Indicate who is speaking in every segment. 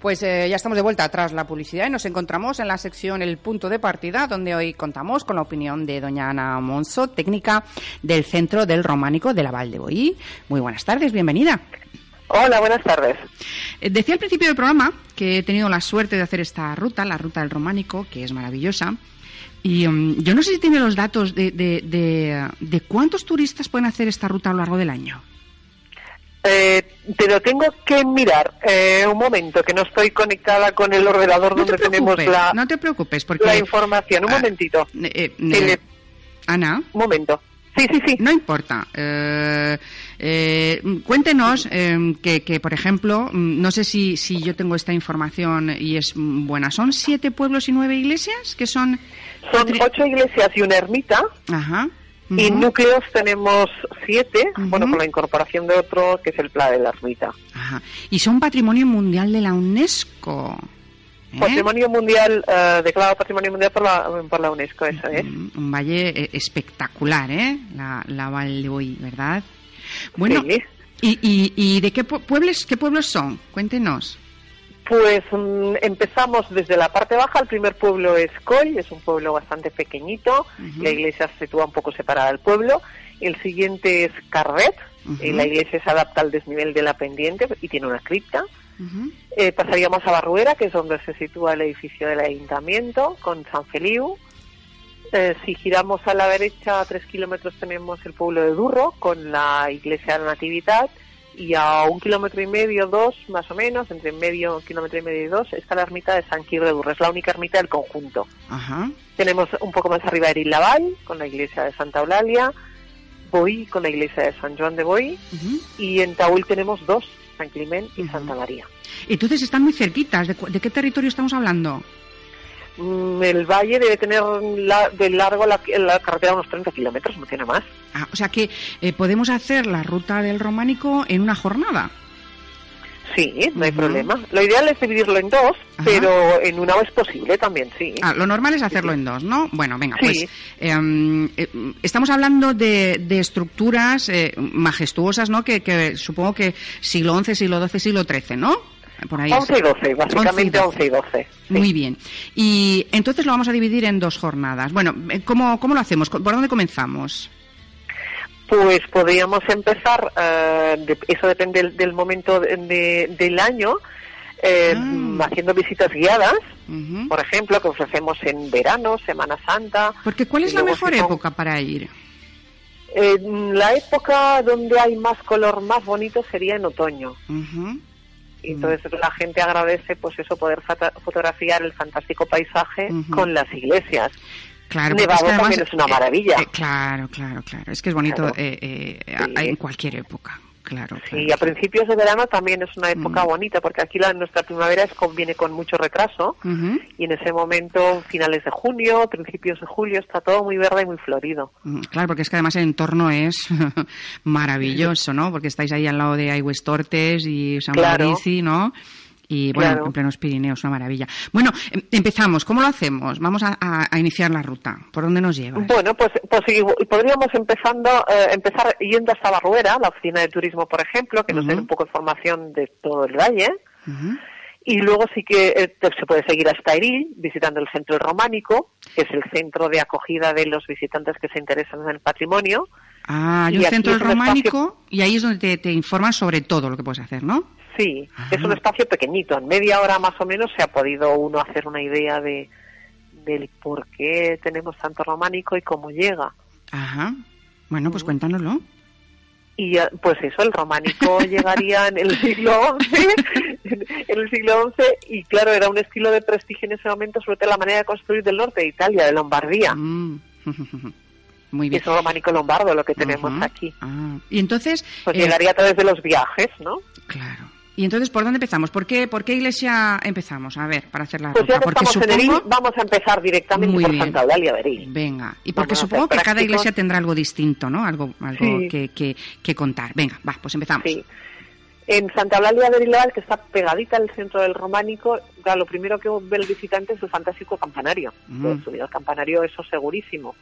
Speaker 1: Pues eh, ya estamos de vuelta atrás la publicidad y nos encontramos en la sección El punto de partida, donde hoy contamos con la opinión de doña Ana Monso, técnica del Centro del Románico de la Val de Boí. Muy buenas tardes, bienvenida.
Speaker 2: Hola, buenas tardes.
Speaker 1: Eh, decía al principio del programa que he tenido la suerte de hacer esta ruta, la ruta del Románico, que es maravillosa. Y um, yo no sé si tiene los datos de, de, de, de cuántos turistas pueden hacer esta ruta a lo largo del año.
Speaker 2: Eh, te lo tengo que mirar. Eh, un momento, que no estoy conectada con el ordenador
Speaker 1: No te
Speaker 2: donde tenemos la,
Speaker 1: no te preocupes, porque...
Speaker 2: la información. Un
Speaker 1: Ah,
Speaker 2: momentito.
Speaker 1: eh, eh,
Speaker 2: le-
Speaker 1: Ana,
Speaker 2: Un momento. Sí, sí, sí.
Speaker 1: no importa. Eh, eh, cuéntenos eh, que, que, por ejemplo, mm, no sé si, si yo tengo esta información y es buena. ¿Son siete pueblos y nueve iglesias? que son?
Speaker 2: Son ocho iglesias y una ermita.
Speaker 1: Ajá.
Speaker 2: Y núcleos tenemos siete, bueno, con la incorporación de otro, que es el Pla de la Ermita.
Speaker 1: ajá. Y son patrimonio mundial de la UNESCO. ¿eh?
Speaker 2: Patrimonio Mundial, eh, declarado Patrimonio Mundial por la, por la UNESCO, eso es.
Speaker 1: Un valle eh, espectacular, ¿eh? La, la Val de Boí, ¿verdad? Bueno,
Speaker 2: Sí.
Speaker 1: ¿y, y, y de qué pue- pueblos, qué pueblos son? Cuéntenos.
Speaker 2: Pues mm, empezamos desde la parte baja. El primer pueblo es Coll, es un pueblo bastante pequeñito. La iglesia se sitúa un poco separada del pueblo. El siguiente es Carret. Y la iglesia se adapta al desnivel de la pendiente y tiene una cripta. Eh, pasaríamos a Barruera, que es donde se sitúa el edificio del ayuntamiento, con San Feliu. Eh, si giramos a la derecha a tres kilómetros tenemos el pueblo de Durro, con la iglesia de la Natividad. Y a un kilómetro y medio, dos más o menos, entre medio kilómetro y medio y dos, está la ermita de San Quir de Durro. Es la única ermita del conjunto.
Speaker 1: Ajá.
Speaker 2: Tenemos un poco más arriba Erilaval, con la iglesia de Santa Eulalia. Boí, con la iglesia de San Juan de Boí. Y en Taúl tenemos dos, San Climén y. Santa María.
Speaker 1: Entonces están muy cerquitas. ¿De, de qué territorio estamos hablando?
Speaker 2: Mm, El valle debe tener la- de largo la, la carretera unos 30 kilómetros, no tiene más.
Speaker 1: Ah, o sea que eh, podemos hacer la ruta del románico en una jornada.
Speaker 2: Sí, no hay problema. Lo ideal es dividirlo en dos,
Speaker 1: Ajá.
Speaker 2: pero en una es posible también, sí.
Speaker 1: Ah, lo normal es hacerlo
Speaker 2: sí.
Speaker 1: en dos, ¿no? Bueno, venga,
Speaker 2: Sí.
Speaker 1: pues em, eh, estamos hablando de, de estructuras eh, majestuosas, ¿no? Que, que supongo que siglo XI, siglo XII, siglo XIII, ¿no? Por ahí.
Speaker 2: 11 y 12, básicamente 11 y 12. sí.
Speaker 1: Muy bien. Y entonces lo vamos a dividir en dos jornadas. Bueno, eh, ¿cómo, cómo lo hacemos? ¿Por dónde comenzamos?
Speaker 2: Pues podríamos empezar, eh, de- eso depende del, del momento de- de- del año, eh,
Speaker 1: Ah.
Speaker 2: haciendo visitas guiadas, por ejemplo, que ofrecemos en verano, Semana Santa.
Speaker 1: Porque ¿cuál es la mejor
Speaker 2: si son-
Speaker 1: época para ir?
Speaker 2: Eh, la época donde hay más color, más bonito, sería en otoño.
Speaker 1: Ujú.
Speaker 2: Y entonces la gente agradece, pues eso, poder fotografiar el fantástico paisaje con las iglesias.
Speaker 1: Claro,
Speaker 2: Nevado
Speaker 1: que
Speaker 2: también es una
Speaker 1: eh,
Speaker 2: maravilla.
Speaker 1: eh, claro, claro, claro. Es que es bonito
Speaker 2: Claro.
Speaker 1: eh, eh,
Speaker 2: Sí.
Speaker 1: en cualquier época. Claro, claro.
Speaker 2: Y a principios de verano también es una época
Speaker 1: Mm.
Speaker 2: bonita, porque aquí la, nuestra primavera es con, viene con mucho retraso. Y en ese momento, finales de junio, principios de julio, está todo muy verde y muy florido.
Speaker 1: Mm, Claro, porque es que además el entorno es maravilloso, ¿no? Porque estáis ahí al lado de Aigües Tortes y San
Speaker 2: Claro.
Speaker 1: Maurici, ¿no? Y bueno,
Speaker 2: Claro.
Speaker 1: en plenos Pirineos, una maravilla. Bueno, em- empezamos. ¿Cómo lo hacemos? Vamos a, a- a iniciar la ruta. ¿Por dónde nos lleva?
Speaker 2: Bueno, pues, pues podríamos empezando, eh, empezar yendo hasta Barruera, la oficina de turismo, por ejemplo, que nos den un poco de información de todo el valle. Y luego sí que eh, te- se puede seguir hasta Eril, visitando el centro románico, que es el centro de acogida de los visitantes que se interesan en el patrimonio.
Speaker 1: Ah, hay
Speaker 2: Y
Speaker 1: un centro románico y ahí es donde te, te informan sobre todo lo que puedes hacer, ¿no?
Speaker 2: Sí,
Speaker 1: Ajá.
Speaker 2: es un espacio pequeñito, en media hora más o menos se ha podido uno hacer una idea de del por qué tenemos tanto románico y cómo llega.
Speaker 1: Ajá. Bueno, pues cuéntanoslo.
Speaker 2: Y pues eso, el románico llegaría en el siglo XI, en el siglo XI, y claro, era un estilo de prestigio en ese momento, sobre todo la manera de construir del norte de Italia, de Lombardía.
Speaker 1: Mm. Muy bien.
Speaker 2: es un románico lombardo lo que tenemos aquí.
Speaker 1: Ah, Y entonces,
Speaker 2: Pues
Speaker 1: eh,
Speaker 2: llegaría a través de los viajes, ¿no?
Speaker 1: claro. Y entonces, ¿por dónde empezamos? ¿Por qué, por qué iglesia empezamos? A ver, para hacer la
Speaker 2: Pues
Speaker 1: ruta.
Speaker 2: ya que
Speaker 1: Porque
Speaker 2: estamos en
Speaker 1: supongo...
Speaker 2: Eril, vamos a empezar directamente
Speaker 1: Muy
Speaker 2: por
Speaker 1: bien.
Speaker 2: Santa Eulalia de Eril.
Speaker 1: Venga, y porque
Speaker 2: Vamos
Speaker 1: supongo que cada iglesia tendrá algo distinto, ¿no? Algo, algo
Speaker 2: Sí.
Speaker 1: que, que, que contar. Venga, va, pues empezamos.
Speaker 2: Sí. En Santa Eulalia de Erilaval, que está pegadita al centro del románico, claro, lo primero que ve el visitante es el fantástico campanario. Subir al campanario, eso segurísimo.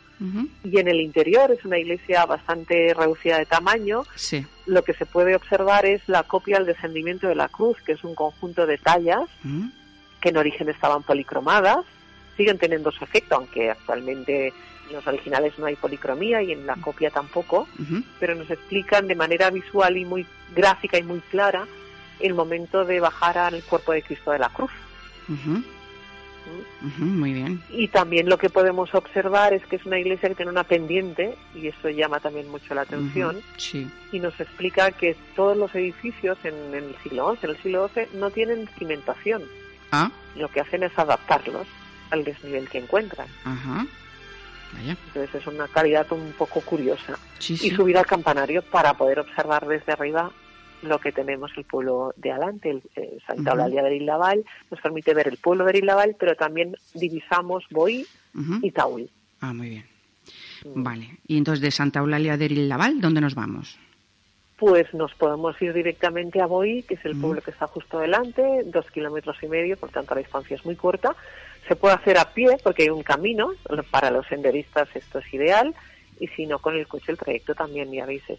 Speaker 2: Y en el interior es una iglesia bastante reducida de tamaño.
Speaker 1: Sí.
Speaker 2: Lo que se puede observar es la copia al descendimiento de la cruz, que es un conjunto de tallas que en origen estaban policromadas. Siguen teniendo su efecto, aunque actualmente en los originales no hay policromía y en la copia tampoco. pero nos explican de manera visual y muy gráfica y muy clara el momento de bajar al cuerpo de Cristo de la cruz.
Speaker 1: ujú, Muy bien.
Speaker 2: Y también lo que podemos observar es que es una iglesia que tiene una pendiente, y eso llama también mucho la atención,
Speaker 1: Sí.
Speaker 2: y nos explica que todos los edificios en, en el siglo XI, en el siglo XII, no tienen cimentación.
Speaker 1: Ah,
Speaker 2: Lo que hacen es adaptarlos al desnivel que encuentran.
Speaker 1: ajá. Vaya.
Speaker 2: Entonces es una calidad un poco curiosa.
Speaker 1: Sí,
Speaker 2: y subir al campanario para poder observar desde arriba lo que tenemos el pueblo de Alante, el, eh, Santa. Eulalia de Rilaval, nos permite ver el pueblo de Rilaval, pero también divisamos Boí y Taúl.
Speaker 1: Ah, muy bien.
Speaker 2: Mm.
Speaker 1: Vale. Y entonces de Santa Eulalia de Laval, ¿dónde nos vamos?
Speaker 2: Pues nos podemos ir directamente a Boí, que es el pueblo que está justo delante, dos kilómetros y medio, por tanto la distancia es muy corta. Se puede hacer a pie porque hay un camino, para los senderistas esto es ideal, y si no con el coche el trayecto también, ya veis, es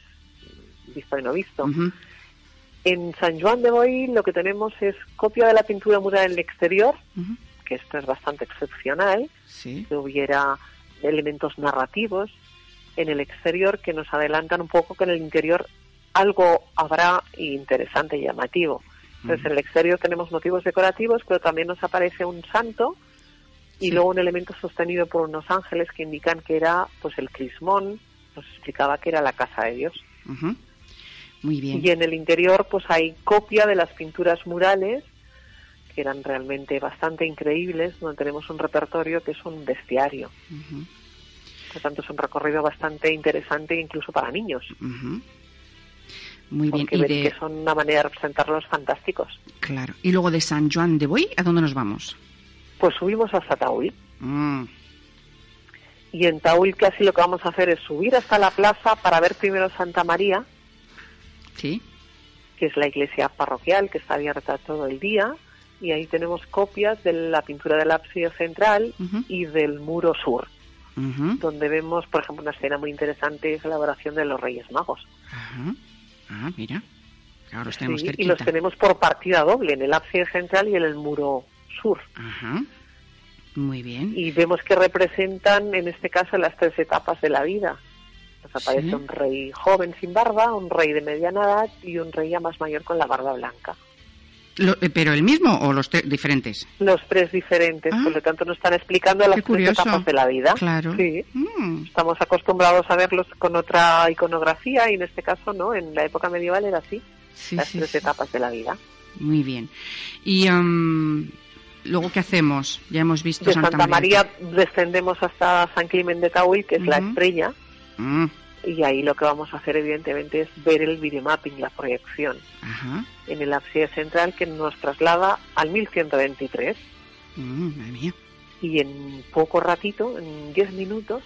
Speaker 2: visto y no visto. En San Juan de Boí lo que tenemos es copia de la pintura mural en el exterior, que esto es bastante excepcional,
Speaker 1: Sí.
Speaker 2: que hubiera elementos narrativos en el exterior que nos adelantan un poco que en el interior algo habrá interesante y llamativo. Entonces en el exterior tenemos motivos decorativos, pero también nos aparece un santo y
Speaker 1: Sí.
Speaker 2: luego un elemento sostenido por unos ángeles que indican que era pues el crismón, nos explicaba que era la casa de Dios.
Speaker 1: Ujú. Muy bien.
Speaker 2: Y en el interior pues hay copia de las pinturas murales que eran realmente bastante increíbles, donde tenemos un repertorio que es un bestiario.
Speaker 1: Ujú,
Speaker 2: Por tanto, es un recorrido bastante interesante incluso para niños,
Speaker 1: ujú. Muy bien.
Speaker 2: porque
Speaker 1: Y de,
Speaker 2: que son una manera de representarlos fantásticos.
Speaker 1: claro. Y luego de San Juan de Boy, ¿a dónde nos vamos?
Speaker 2: Pues subimos hasta Taúl,
Speaker 1: Mm,
Speaker 2: y en Taúl casi lo que vamos a hacer es subir hasta la plaza para ver primero Santa María,
Speaker 1: Sí.
Speaker 2: que es la iglesia parroquial que está abierta todo el día, y ahí tenemos copias de la pintura del ábside central y del muro sur. donde vemos, por ejemplo, una escena muy interesante es la oración de los Reyes Magos.
Speaker 1: Ah, mira. Ahora los tenemos
Speaker 2: Sí, y los tenemos por partida doble, en el ábside central y en el muro sur.
Speaker 1: Ajá. Muy bien.
Speaker 2: Y vemos que representan, en este caso, las tres etapas de la vida. Nos aparece
Speaker 1: Sí.
Speaker 2: un rey joven sin barba, un rey de mediana edad y un rey ya más mayor con la barba blanca.
Speaker 1: Lo- eh, ¿Pero el mismo o los tres diferentes?
Speaker 2: Los tres diferentes,
Speaker 1: Ah.
Speaker 2: por lo tanto, nos están explicando las tres etapas de la vida.
Speaker 1: Claro.
Speaker 2: Sí.
Speaker 1: Mm,
Speaker 2: Estamos acostumbrados a verlos con otra iconografía y en este caso no, en la época medieval era así,
Speaker 1: sí,
Speaker 2: las
Speaker 1: sí,
Speaker 2: tres etapas de la vida.
Speaker 1: Muy bien. Y am, luego, ¿qué hacemos? Ya hemos visto
Speaker 2: De Santa, María. descendemos hasta San Climen de Taúl, que es la estrella,
Speaker 1: Mm,
Speaker 2: y ahí lo que vamos a hacer evidentemente es ver el videomapping, la proyección,
Speaker 1: ajá.
Speaker 2: en el ábside central que nos traslada al 1123
Speaker 1: Mm, madre mía.
Speaker 2: y en poco ratito, en 10 minutos,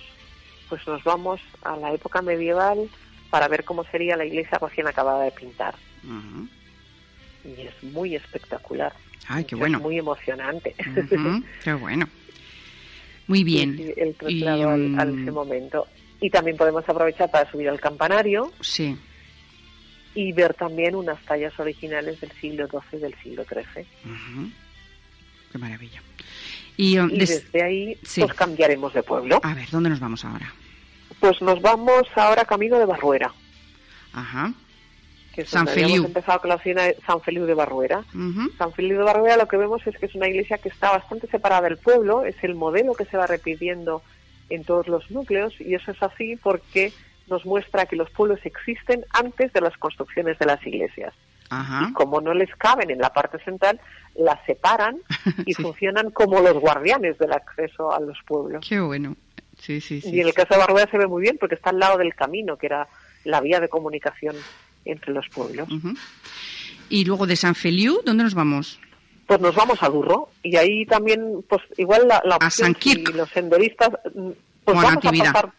Speaker 2: pues nos vamos a la época medieval para ver cómo sería la iglesia recién acabada de pintar. Y es muy espectacular.
Speaker 1: Ay, qué
Speaker 2: es
Speaker 1: bueno.
Speaker 2: muy emocionante.
Speaker 1: Ujú, Qué bueno. Muy bien.
Speaker 2: Sí, el traslado
Speaker 1: Y,
Speaker 2: al-
Speaker 1: mm,
Speaker 2: ese momento. Y también podemos aprovechar para subir al campanario
Speaker 1: Sí.
Speaker 2: y ver también unas tallas originales del siglo XII y del siglo XIII.
Speaker 1: Ujú. Qué maravilla. Y, um,
Speaker 2: Y
Speaker 1: des-
Speaker 2: desde ahí
Speaker 1: sí.
Speaker 2: pues cambiaremos de pueblo.
Speaker 1: A ver, ¿dónde nos vamos ahora?
Speaker 2: Pues nos vamos ahora camino de Barruera,
Speaker 1: Ajá.
Speaker 2: que
Speaker 1: San Feliu.
Speaker 2: empezado con la de San Feliu de Barruera.
Speaker 1: Ujú.
Speaker 2: San Feliu de Barruera lo que vemos es que es una iglesia que está bastante separada del pueblo, es el modelo que se va repitiendo en todos los núcleos y eso es así porque nos muestra que los pueblos existen antes de las construcciones de las iglesias.
Speaker 1: Ajá.
Speaker 2: Y como no les caben en la parte central, las separan y
Speaker 1: Sí.
Speaker 2: funcionan como los guardianes del acceso a los pueblos.
Speaker 1: Qué bueno. Sí, sí, sí.
Speaker 2: y en el caso de Barruera se ve muy bien porque está al lado del camino, que era la vía de comunicación entre los pueblos.
Speaker 1: Y luego de San Feliu, ¿dónde nos vamos?
Speaker 2: Pues nos vamos a Durro y ahí también, pues igual la, la
Speaker 1: A San
Speaker 2: si los senderistas, mm, pues vamos
Speaker 1: Natividad.
Speaker 2: a pasar.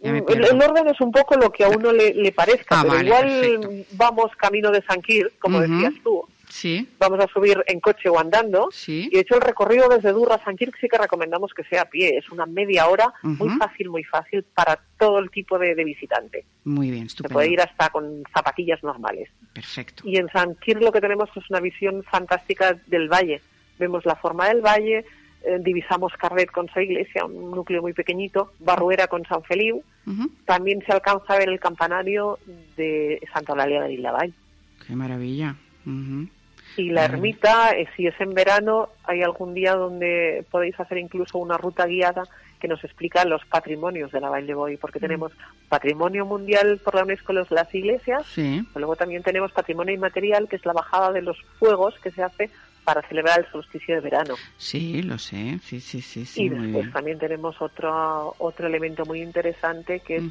Speaker 1: Me
Speaker 2: Mm, El, el orden es un poco lo que a uno le, le parezca,
Speaker 1: Ah,
Speaker 2: pero
Speaker 1: vale,
Speaker 2: igual
Speaker 1: perfecto.
Speaker 2: vamos camino de San Quirc, como decías tú,
Speaker 1: Sí,
Speaker 2: vamos a subir en coche o andando.
Speaker 1: Sí.
Speaker 2: Y de hecho el recorrido desde Durra a San Quirc sí que recomendamos que sea a pie. Es una media hora, muy fácil, muy fácil para todo el tipo de, de visitante.
Speaker 1: muy bien,
Speaker 2: Se
Speaker 1: estupendo.
Speaker 2: puede ir hasta con zapatillas normales.
Speaker 1: Perfecto.
Speaker 2: Y en San Quirc lo que tenemos es una visión fantástica del valle. Vemos la forma del valle, eh, divisamos Carret con su iglesia, un núcleo muy pequeñito, Barruera con San Feliu. También se alcanza a ver el campanario de Santa Eulalia de Vilavall.
Speaker 1: Qué maravilla.
Speaker 2: Y la ermita, eh, si es en verano, hay algún día donde podéis hacer incluso una ruta guiada que nos explica los patrimonios de la Valle de Boy, porque tenemos patrimonio mundial por la UNESCO las iglesias,
Speaker 1: Sí.
Speaker 2: pero luego también tenemos patrimonio inmaterial, que es la bajada de los fuegos que se hace para celebrar el solsticio de verano.
Speaker 1: Sí, lo sé. Sí, sí, sí, sí.
Speaker 2: y
Speaker 1: muy
Speaker 2: después
Speaker 1: bien.
Speaker 2: también tenemos otro, otro elemento muy interesante, que es.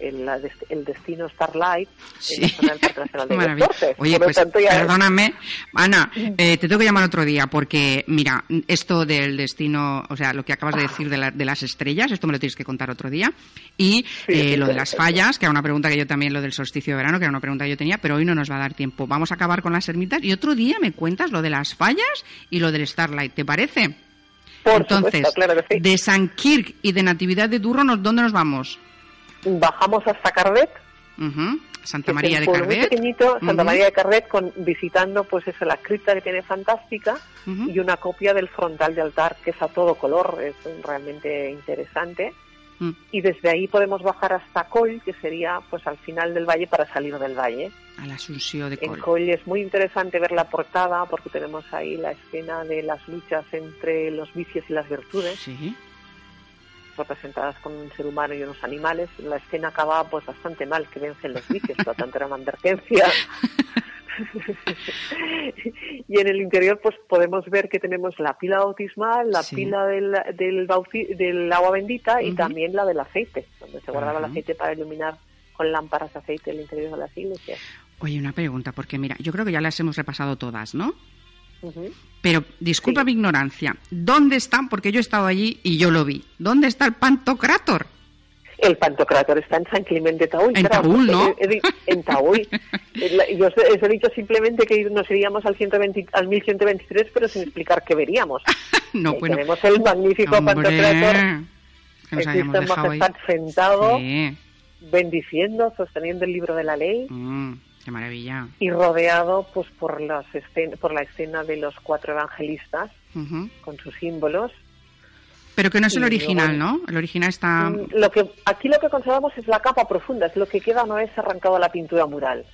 Speaker 2: El, destino Starlight
Speaker 1: Sí.
Speaker 2: en la zona del.
Speaker 1: Oye, pues
Speaker 2: tanto, ya-
Speaker 1: perdóname, Ana, eh, te tengo que llamar otro día porque, mira, esto del destino, o sea, lo que acabas de decir de, la- de las estrellas, esto me lo tienes que contar otro día. Y
Speaker 2: Sí,
Speaker 1: eh,
Speaker 2: sí,
Speaker 1: lo de las fallas, que era una pregunta que yo también, lo del solsticio de verano, que era una pregunta que yo tenía, pero hoy no nos va a dar tiempo. Vamos a acabar con las ermitas y otro día me cuentas lo de las fallas y lo del Starlight, ¿te parece?
Speaker 2: Por
Speaker 1: Entonces,
Speaker 2: supuesto, claro que sí.
Speaker 1: de San Kirk y de Natividad de Durro, ¿nos- ¿dónde nos vamos?
Speaker 2: Bajamos hasta Cardet,
Speaker 1: Santa María de
Speaker 2: pueblo muy
Speaker 1: Cardet.
Speaker 2: pequeñito, Santa. María de Carret, con, visitando pues eso, la cripta que tiene fantástica y una copia del frontal de altar que es a todo color, es realmente interesante.
Speaker 1: Mm.
Speaker 2: Y desde ahí podemos bajar hasta Coll, que sería pues al final del valle para salir del valle.
Speaker 1: A la Asunción de
Speaker 2: En
Speaker 1: Col.
Speaker 2: Coll es muy interesante ver la portada porque tenemos ahí la escena de las luchas entre los vicios y las virtudes,
Speaker 1: Sí.
Speaker 2: Representadas con un ser humano y unos animales. La escena acaba pues bastante mal, que vencen los vicios, por lo tanto era una advertencia. y en el interior pues podemos ver que tenemos la pila bautismal, la
Speaker 1: Sí.
Speaker 2: pila del, del, bauti- del agua bendita y también la del aceite, donde se guardaba el aceite para iluminar con lámparas de aceite el interior de las iglesias.
Speaker 1: Oye, una pregunta, porque mira, yo creo que ya las hemos repasado todas, ¿no? Pero disculpa
Speaker 2: Sí.
Speaker 1: mi ignorancia, ¿dónde están? Porque yo he estado allí y yo lo vi. ¿Dónde está el Pantocrátor?
Speaker 2: El Pantocrátor está en San Clemente de Taúl.
Speaker 1: En
Speaker 2: claro,
Speaker 1: Taúl, ¿no?
Speaker 2: he- he di- En Taúl. Eh, Yo os he, os he dicho simplemente que nos iríamos al, 120, al 1123, pero sin explicar qué veríamos.
Speaker 1: No, bueno.
Speaker 2: Tenemos el magnífico
Speaker 1: hombre,
Speaker 2: Pantocrátor,
Speaker 1: que nos dejado ahí.
Speaker 2: sentado,
Speaker 1: Sí.
Speaker 2: bendiciendo, sosteniendo el libro de la ley
Speaker 1: Mm, qué maravilla.
Speaker 2: y rodeado pues por, las por la escena de los cuatro evangelistas con sus símbolos.
Speaker 1: Pero que no es el original,
Speaker 2: luego-
Speaker 1: ¿no? El original está...
Speaker 2: Mm, Lo que, aquí lo que conservamos es la capa profunda, es lo que queda no es arrancado la pintura mural.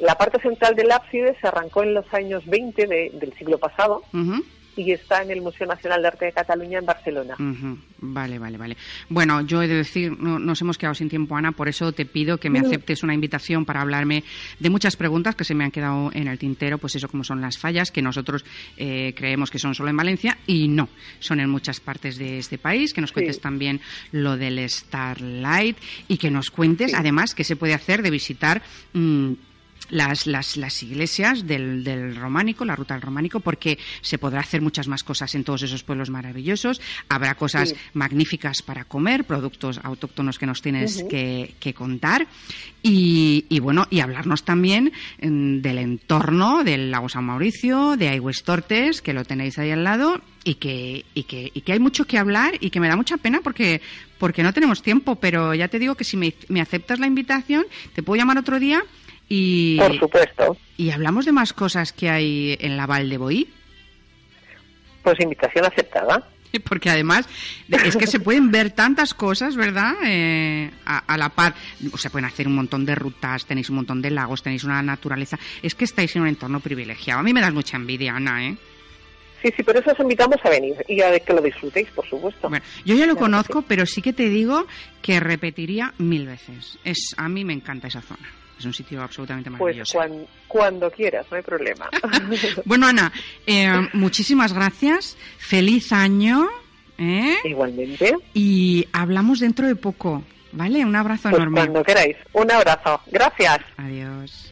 Speaker 2: La parte central del ábside se arrancó en los años 20 de- del siglo pasado
Speaker 1: ujú.
Speaker 2: Y está en el Museo Nacional de Arte de Cataluña en Barcelona.
Speaker 1: Vale, vale, vale. Bueno, yo he de decir, no, nos hemos quedado sin tiempo, Ana, por eso te pido que me aceptes una invitación para hablarme de muchas preguntas que se me han quedado en el tintero, pues eso como son las fallas, que nosotros eh, creemos que son solo en Valencia y no, son en muchas partes de este país, que nos cuentes
Speaker 2: Sí.
Speaker 1: también lo del Starlight y que nos cuentes
Speaker 2: Sí.
Speaker 1: además qué se puede hacer de visitar... mm, las, las, las iglesias del, del románico, la ruta del románico, porque se podrá hacer muchas más cosas en todos esos pueblos maravillosos. Habrá cosas
Speaker 2: Sí.
Speaker 1: magníficas para comer, productos autóctonos que nos tienes que, que contar. Y, y bueno, y hablarnos también mm, del entorno del lago San Mauricio, de Aigües Tortes, que lo tenéis ahí al lado, y que, y que, y que hay mucho que hablar y que me da mucha pena porque, porque no tenemos tiempo, pero ya te digo que si me, me aceptas la invitación, te puedo llamar otro día y,
Speaker 2: Por supuesto.
Speaker 1: y hablamos de más cosas que hay en la Val de Boí.
Speaker 2: Pues invitación aceptada.
Speaker 1: Porque además de- es que se pueden ver tantas cosas, ¿verdad? Eh, a, a la par. O sea, pueden hacer un montón de rutas, tenéis un montón de lagos, tenéis una naturaleza. Es que estáis en un entorno privilegiado. A mí me das mucha envidia, Ana, ¿eh?
Speaker 2: Sí, sí, por eso os invitamos a venir y a que lo disfrutéis, por supuesto.
Speaker 1: Bueno, yo ya lo conozco, pero sí que te digo que repetiría mil veces. Es A mí me encanta esa zona. Es un sitio absolutamente
Speaker 2: pues
Speaker 1: maravilloso.
Speaker 2: cuan- cuando quieras, no hay problema.
Speaker 1: Bueno, Ana, eh, muchísimas gracias. Feliz año. ¿eh?
Speaker 2: Igualmente.
Speaker 1: Y hablamos dentro de poco, ¿vale? Un abrazo
Speaker 2: Pues
Speaker 1: enorme.
Speaker 2: cuando queráis. Un abrazo. Gracias.
Speaker 1: Adiós.